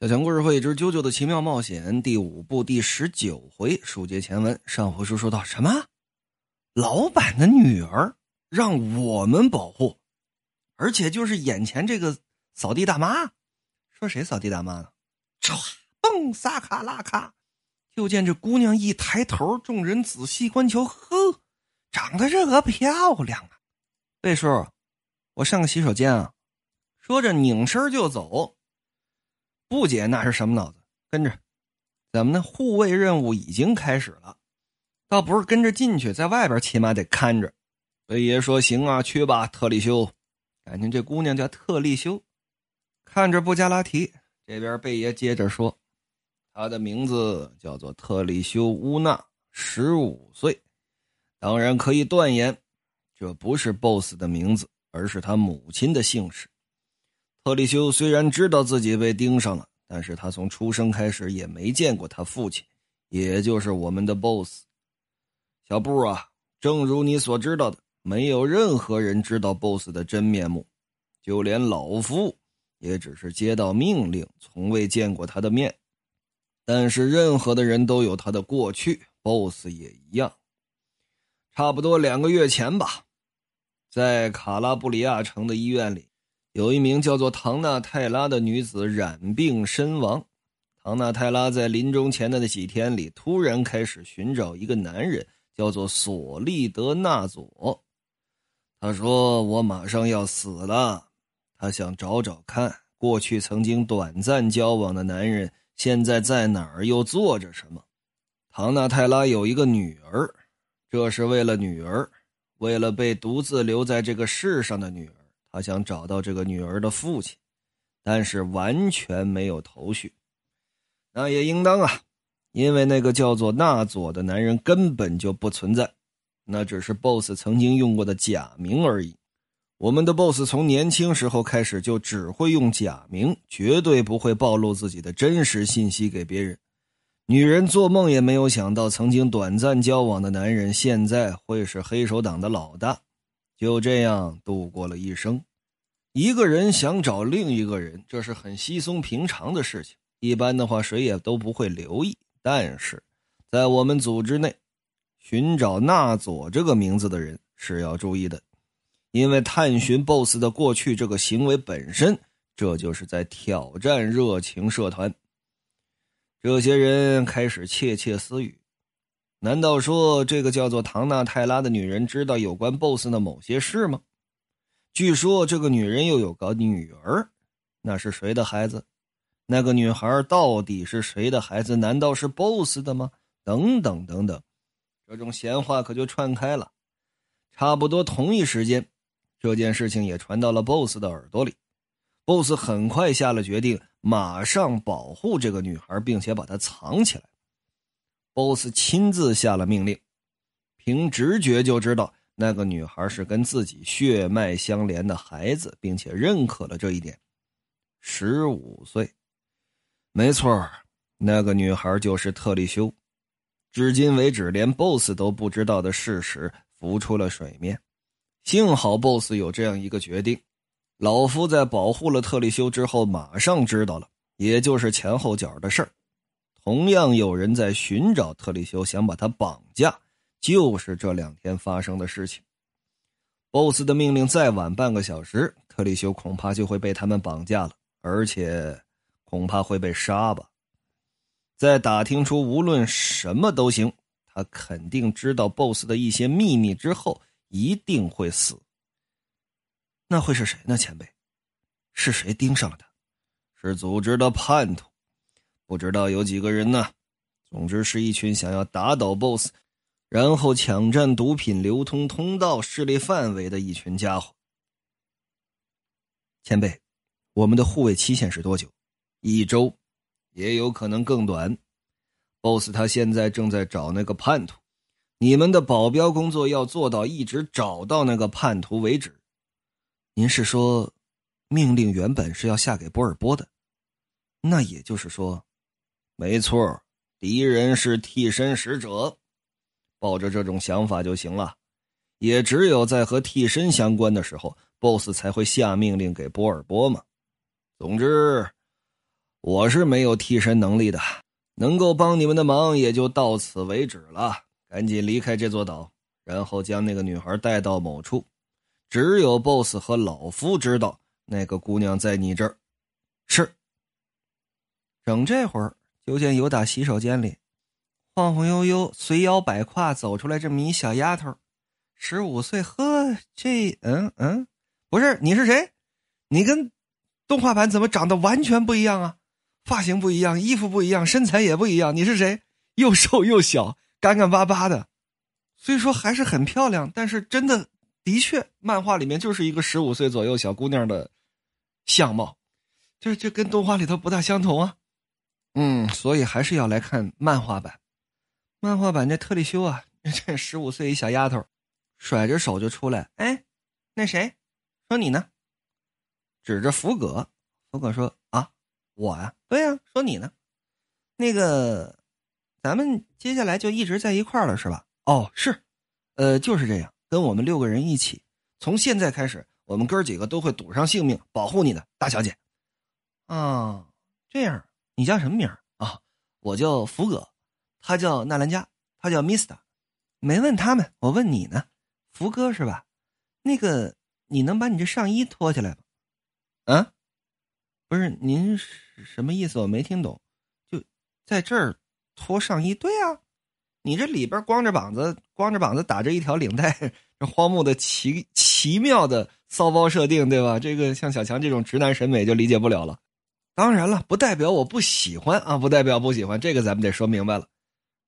小强故事会之《啾啾的奇妙冒险》第五部第十九回，书接前文。上回书说到什么？老板的女儿让我们保护，而且就是眼前这个扫地大妈。说谁扫地大妈呢？唰，蹦，撒卡拉卡，就见这姑娘一抬头，众人仔细观瞧，呵，长得这个漂亮啊！贝叔，我上个洗手间啊。说着拧身就走。不解那是什么脑子？跟着，怎么呢？护卫任务已经开始了，倒不是跟着进去，在外边起码得看着。贝爷说：“行啊，去吧，特立修。”感情这姑娘叫特立修，看着布加拉提。这边贝爷接着说：“她的名字叫做特立修乌娜，十五岁。当然可以断言，这不是 BOSS 的名字，而是他母亲的姓氏。”特里修虽然知道自己被盯上了，但是他从出生开始也没见过他父亲，也就是我们的 BOSS。小布啊，正如你所知道的，没有任何人知道 BOSS 的真面目，就连老夫也只是接到命令，从未见过他的面。但是任何的人都有他的过去，BOSS 也一样。差不多两个月前吧，在卡拉布里亚城的医院里。有一名叫做唐纳泰拉的女子染病身亡。唐纳泰拉在临终前的那几天里，突然开始寻找一个男人，叫做索利德纳佐。他说：“我马上要死了。”他想找找看，过去曾经短暂交往的男人现在在哪儿，又做着什么。唐纳泰拉有一个女儿，这是为了女儿，为了被独自留在这个世上的女儿。他想找到这个女儿的父亲，但是完全没有头绪。那也应当啊，因为那个叫做纳佐的男人根本就不存在，那只是 BOSS 曾经用过的假名而已。我们的 BOSS 从年轻时候开始就只会用假名，绝对不会暴露自己的真实信息给别人。女人做梦也没有想到，曾经短暂交往的男人现在会是黑手党的老大。就这样度过了一生。一个人想找另一个人，这是很稀松平常的事情。一般的话，谁也都不会留意。但是，在我们组织内，寻找纳佐这个名字的人是要注意的，因为探寻 BOSS 的过去这个行为本身，这就是在挑战热情社团。这些人开始窃窃私语。难道说这个叫做唐纳泰拉的女人知道有关 BOSS 的某些事吗？据说这个女人又有个女儿，那是谁的孩子？那个女孩到底是谁的孩子？难道是 BOSS 的吗？等等等等，这种闲话可就串开了。差不多同一时间，这件事情也传到了 BOSS 的耳朵里。BOSS 很快下了决定，马上保护这个女孩，并且把她藏起来。BOSS 亲自下了命令，凭直觉就知道那个女孩是跟自己血脉相连的孩子，并且认可了这一点。十五岁，没错那个女孩就是特丽修。至今为止，连 BOSS 都不知道的事实浮出了水面。幸好 BOSS 有这样一个决定，老夫在保护了特丽修之后，马上知道了，也就是前后脚的事儿。同样有人在寻找特里修，想把他绑架，就是这两天发生的事情。BOSS 的命令再晚半个小时，特里修恐怕就会被他们绑架了，而且恐怕会被杀吧。在打听出无论什么都行，他肯定知道 BOSS 的一些秘密之后，一定会死。那会是谁呢？前辈，是谁盯上了他？是组织的叛徒。不知道有几个人呢？总之是一群想要打倒 BOSS，然后抢占毒品流通通道势力范围的一群家伙。前辈，我们的护卫期限是多久？一周，也有可能更短。BOSS 他现在正在找那个叛徒，你们的保镖工作要做到一直找到那个叛徒为止。您是说，命令原本是要下给波尔波的？那也就是说。没错，敌人是替身使者，抱着这种想法就行了。也只有在和替身相关的时候，BOSS 才会下命令给波尔波嘛。总之，我是没有替身能力的，能够帮你们的忙也就到此为止了。赶紧离开这座岛，然后将那个女孩带到某处。只有 BOSS 和老夫知道那个姑娘在你这儿。是。整这会儿，就见有打洗手间里晃晃悠悠、随摇摆胯走出来这么一小丫头，十五岁。呵，这嗯嗯，不是你是谁？你跟动画版怎么长得完全不一样啊？发型不一样，衣服不一样，身材也不一样。你是谁？又瘦又小，干干巴巴的。虽说还是很漂亮，但是真的的确，漫画里面就是一个十五岁左右小姑娘的相貌，这这跟动画里头不大相同啊。嗯，所以还是要来看漫画版。漫画版这特利修啊，这十五岁一小丫头，甩着手就出来。哎，那谁，说你呢？指着福葛，福葛说：“啊，我呀，对呀，说你呢。那个，咱们接下来就一直在一块儿了，是吧？哦，是，呃，就是这样，跟我们六个人一起，从现在开始，我们哥几个都会赌上性命保护你的，大小姐。啊，这样，你叫什么名啊？我叫福哥，他叫纳兰加，他叫 Mister。没问他们，我问你呢，福哥是吧？那个，你能把你这上衣脱下来吗？”啊，不是您什么意思？我没听懂。就在这儿脱上衣？对啊，你这里边光着膀子，光着膀子打着一条领带，这荒木的奇奇妙的骚包设定，对吧？这个像小强这种直男审美就理解不了了。当然了，不代表我不喜欢啊，不代表不喜欢，这个咱们得说明白了。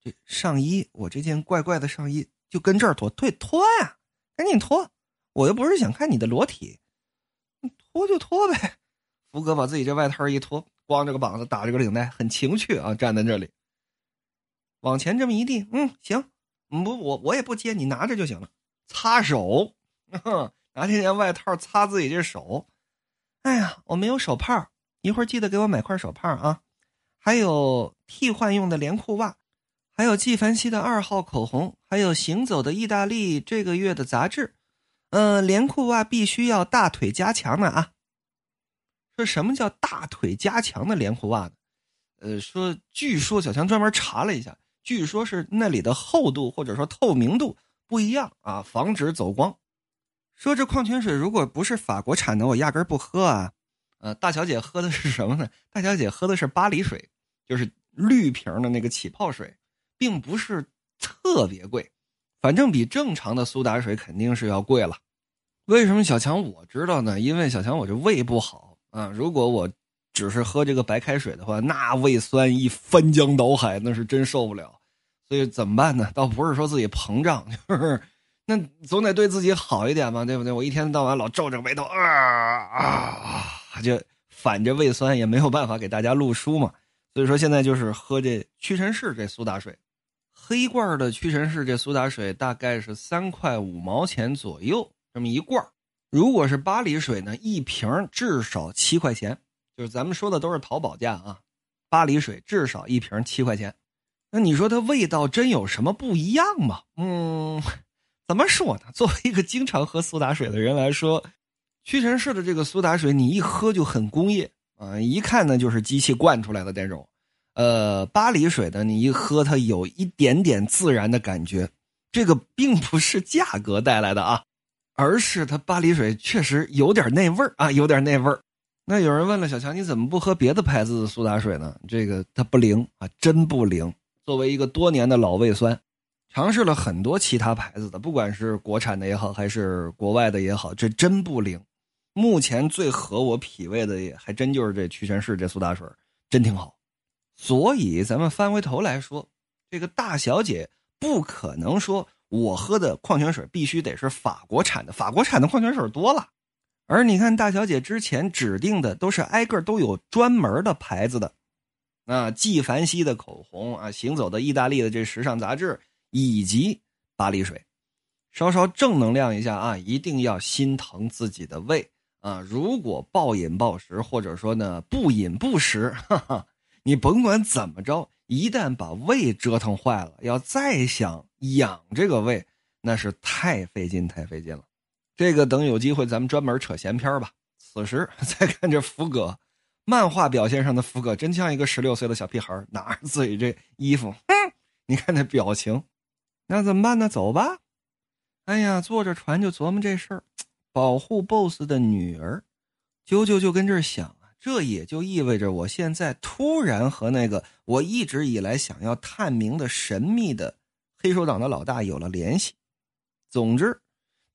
这上衣，我这件怪怪的上衣就跟这儿脱，对，脱呀，赶紧脱！我又不是想看你的裸体。脱就脱呗，福哥把自己这外套一脱，光着个膀子，打着个领带，很情趣啊，站在这里，往前这么一递，嗯，行，不，我我也不接，你拿着就行了。擦手，拿这件外套擦自己这手。哎呀，我没有手帕，一会儿记得给我买块手帕啊。还有替换用的连裤袜，还有纪梵希的二号口红，还有行走的意大利这个月的杂志。嗯，连裤袜必须要大腿加强的啊。说什么叫大腿加强的连裤袜呢？呃，说据说小强专门查了一下，据说是那里的厚度或者说透明度不一样啊，防止走光。说这矿泉水如果不是法国产的，我压根不喝啊。呃，大小姐喝的是什么呢？大小姐喝的是巴黎水，就是绿瓶的那个起泡水，并不是特别贵。反正比正常的苏打水肯定是要贵了。为什么小强我知道呢？因为小强我这胃不好啊。如果我只是喝这个白开水的话，那胃酸一翻江倒海，那是真受不了。所以怎么办呢？倒不是说自己膨胀，就是那总得对自己好一点嘛，对不对？我一天到晚老皱着眉头啊啊，就反着胃酸，也没有办法给大家录书嘛。所以说现在就是喝这屈臣氏这苏打水。黑罐的屈臣氏这苏打水大概是三块五毛钱左右，这么一罐如果是巴黎水呢，一瓶至少七块钱，就是咱们说的都是淘宝价啊。巴黎水至少一瓶七块钱，那你说它味道真有什么不一样吗？嗯，怎么说呢？作为一个经常喝苏打水的人来说，屈臣氏的这个苏打水你一喝就很工业啊，一看呢就是机器灌出来的那种。呃，巴黎水的你一喝，它有一点点自然的感觉，这个并不是价格带来的啊，而是它巴黎水确实有点那味儿啊，有点那味儿。那有人问了，小强你怎么不喝别的牌子的苏打水呢？这个它不灵啊，真不灵。作为一个多年的老胃酸，尝试了很多其他牌子的，不管是国产的也好，还是国外的也好，这真不灵。目前最合我脾胃的，也还真就是这屈臣氏这苏打水，真挺好。所以，咱们翻回头来说，这个大小姐不可能说我喝的矿泉水必须得是法国产的，法国产的矿泉水多了。而你看，大小姐之前指定的都是挨个都有专门的牌子的，啊，纪梵希的口红啊，行走的意大利的这时尚杂志，以及巴黎水。稍稍正能量一下啊，一定要心疼自己的胃啊！如果暴饮暴食，或者说呢不饮不食，哈哈。你甭管怎么着，一旦把胃折腾坏了，要再想养这个胃，那是太费劲，太费劲了。这个等有机会咱们专门扯闲篇吧。此时再看这福哥，漫画表现上的福哥真像一个十六岁的小屁孩，拿着自己这衣服，哼，你看那表情，那怎么办呢？走吧。哎呀，坐着船就琢磨这事儿，保护 BOSS 的女儿，啾啾就跟这儿想啊，这也就意味着我现在突然和那个我一直以来想要探明的神秘的黑手党的老大有了联系。总之，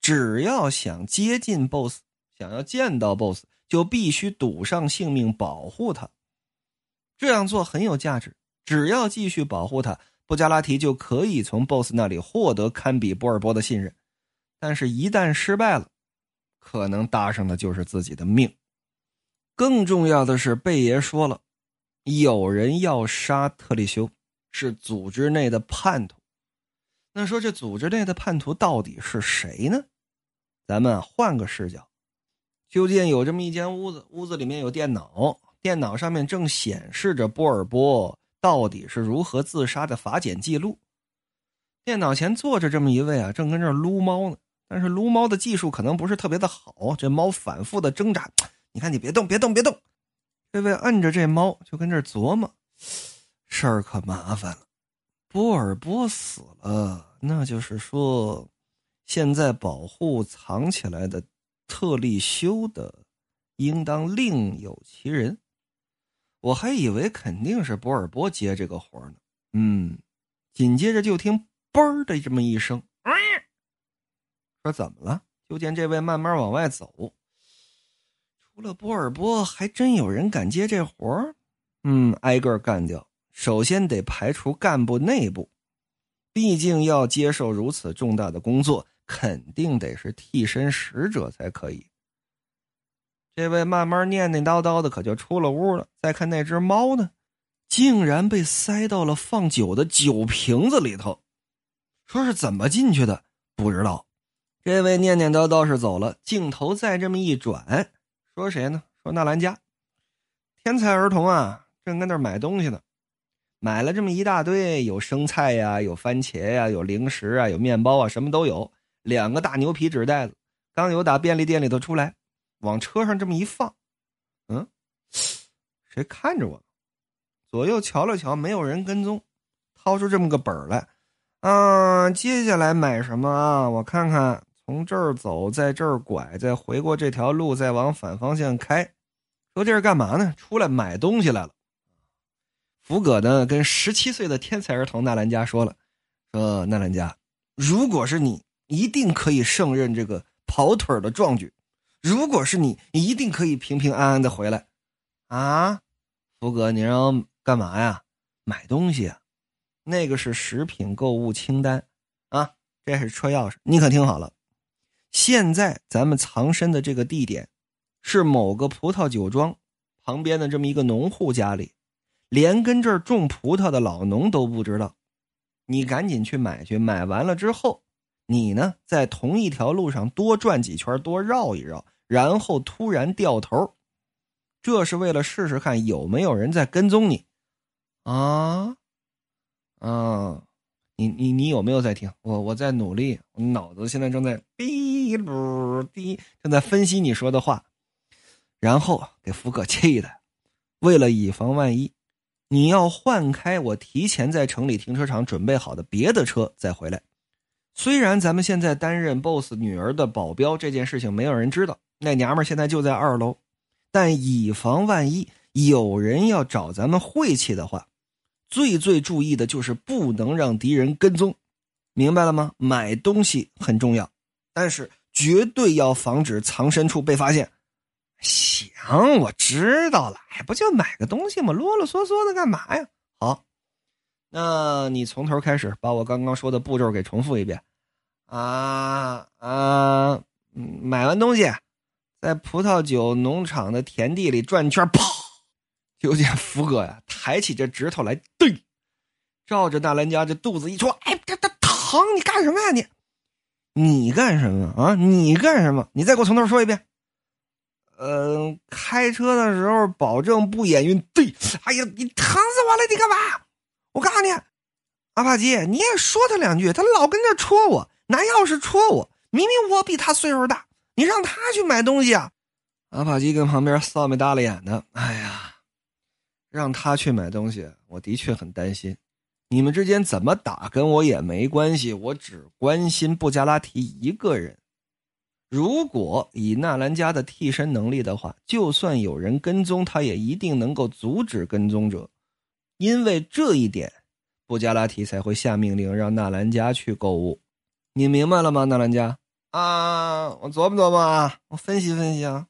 只要想接近 BOSS，想要见到 BOSS。就必须赌上性命保护他，这样做很有价值。只要继续保护他，布加拉提就可以从 BOSS 那里获得堪比波尔波的信任。但是，一旦失败了，可能搭上的就是自己的命。更重要的是，贝爷说了，有人要杀特利修，是组织内的叛徒。那说这组织内的叛徒到底是谁呢？咱们换个视角。就见有这么一间屋子，屋子里面有电脑，电脑上面正显示着波尔波到底是如何自杀的法检记录。电脑前坐着这么一位啊，正跟这撸猫呢。但是撸猫的技术可能不是特别的好，这猫反复的挣扎。你看，你别动，别动，别动。这位摁着这猫，就跟这琢磨，事儿可麻烦了。波尔波死了，那就是说，现在保护藏起来的。特立修的，应当另有其人。我还以为肯定是波尔波接这个活呢。嗯，紧接着就听“嘣”的这么一声，说怎么了？就见这位慢慢往外走。除了波尔波，还真有人敢接这活嗯，挨个干掉。首先得排除干部内部，毕竟要接受如此重大的工作。肯定得是替身使者才可以。这位慢慢念念叨叨的，可就出了屋了。再看那只猫呢，竟然被塞到了放酒的酒瓶子里头。说是怎么进去的，不知道。这位念念叨叨是走了，镜头再这么一转，说谁呢？说纳兰家天才儿童啊，正跟那买东西呢，买了这么一大堆，有生菜呀，有番茄呀，有零食啊，有面包啊，什么都有。两个大牛皮纸袋子，刚有打便利店里头出来，往车上这么一放，嗯，谁看着我？左右瞧了瞧，没有人跟踪，掏出这么个本来，嗯，接下来买什么啊？我看看，从这儿走，在这儿拐，再回过这条路，再往反方向开。说这是干嘛呢？出来买东西来了。福葛呢，跟十七岁的天才儿童纳兰家说了，说纳兰家，如果是你。一定可以胜任这个跑腿的壮举。如果是你，一定可以平平安安的回来。啊，福格，你让干嘛呀？买东西啊？那个是食品购物清单啊，这是车钥匙。你可听好了，现在咱们藏身的这个地点，是某个葡萄酒庄旁边的这么一个农户家里，连跟这儿种葡萄的老农都不知道。你赶紧去买去，买完了之后。你呢，在同一条路上多转几圈，多绕一绕，然后突然掉头，这是为了试试看有没有人在跟踪你，啊，啊，你你你有没有在听？我我在努力，我脑子现在正在哔噜滴，正在分析你说的话，然后给福哥气的，为了以防万一，你要换开我提前在城里停车场准备好的别的车再回来。虽然咱们现在担任 boss 女儿的保镖这件事情没有人知道，那娘们现在就在二楼，但以防万一有人要找咱们晦气的话，最最注意的就是不能让敌人跟踪，明白了吗？买东西很重要，但是绝对要防止藏身处被发现。行，我知道了，不就买个东西吗？啰啰嗦嗦的干嘛呀？好。那你从头开始把我刚刚说的步骤给重复一遍，啊啊，买完东西，在葡萄酒农场的田地里转圈，啪，就见福哥呀抬起这指头来，对，照着纳兰家这肚子一戳，哎，这这疼！你干什么呀你？你干什么啊？你干什么？你再给我从头说一遍。嗯，开车的时候保证不眼晕。对，哎呀，你疼死我了！你干嘛？我告诉你，阿帕基，你也说他两句，他老跟这戳我，拿钥匙戳我。明明我比他岁数大，你让他去买东西啊？阿帕基跟旁边臊眉耷了眼的，哎呀，让他去买东西，我的确很担心。你们之间怎么打跟我也没关系，我只关心布加拉提一个人。如果以纳兰家的替身能力的话，就算有人跟踪，他也一定能够阻止跟踪者。因为这一点，布加拉提才会下命令让纳兰家去购物。你明白了吗，纳兰家？啊，我琢磨琢磨啊，我分析分析啊。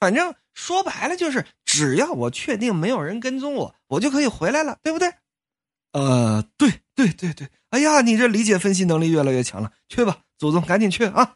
反正说白了就是，只要我确定没有人跟踪我，我就可以回来了，对不对？呃，对对对对。哎呀，你这理解分析能力越来越强了，去吧，祖宗，赶紧去啊！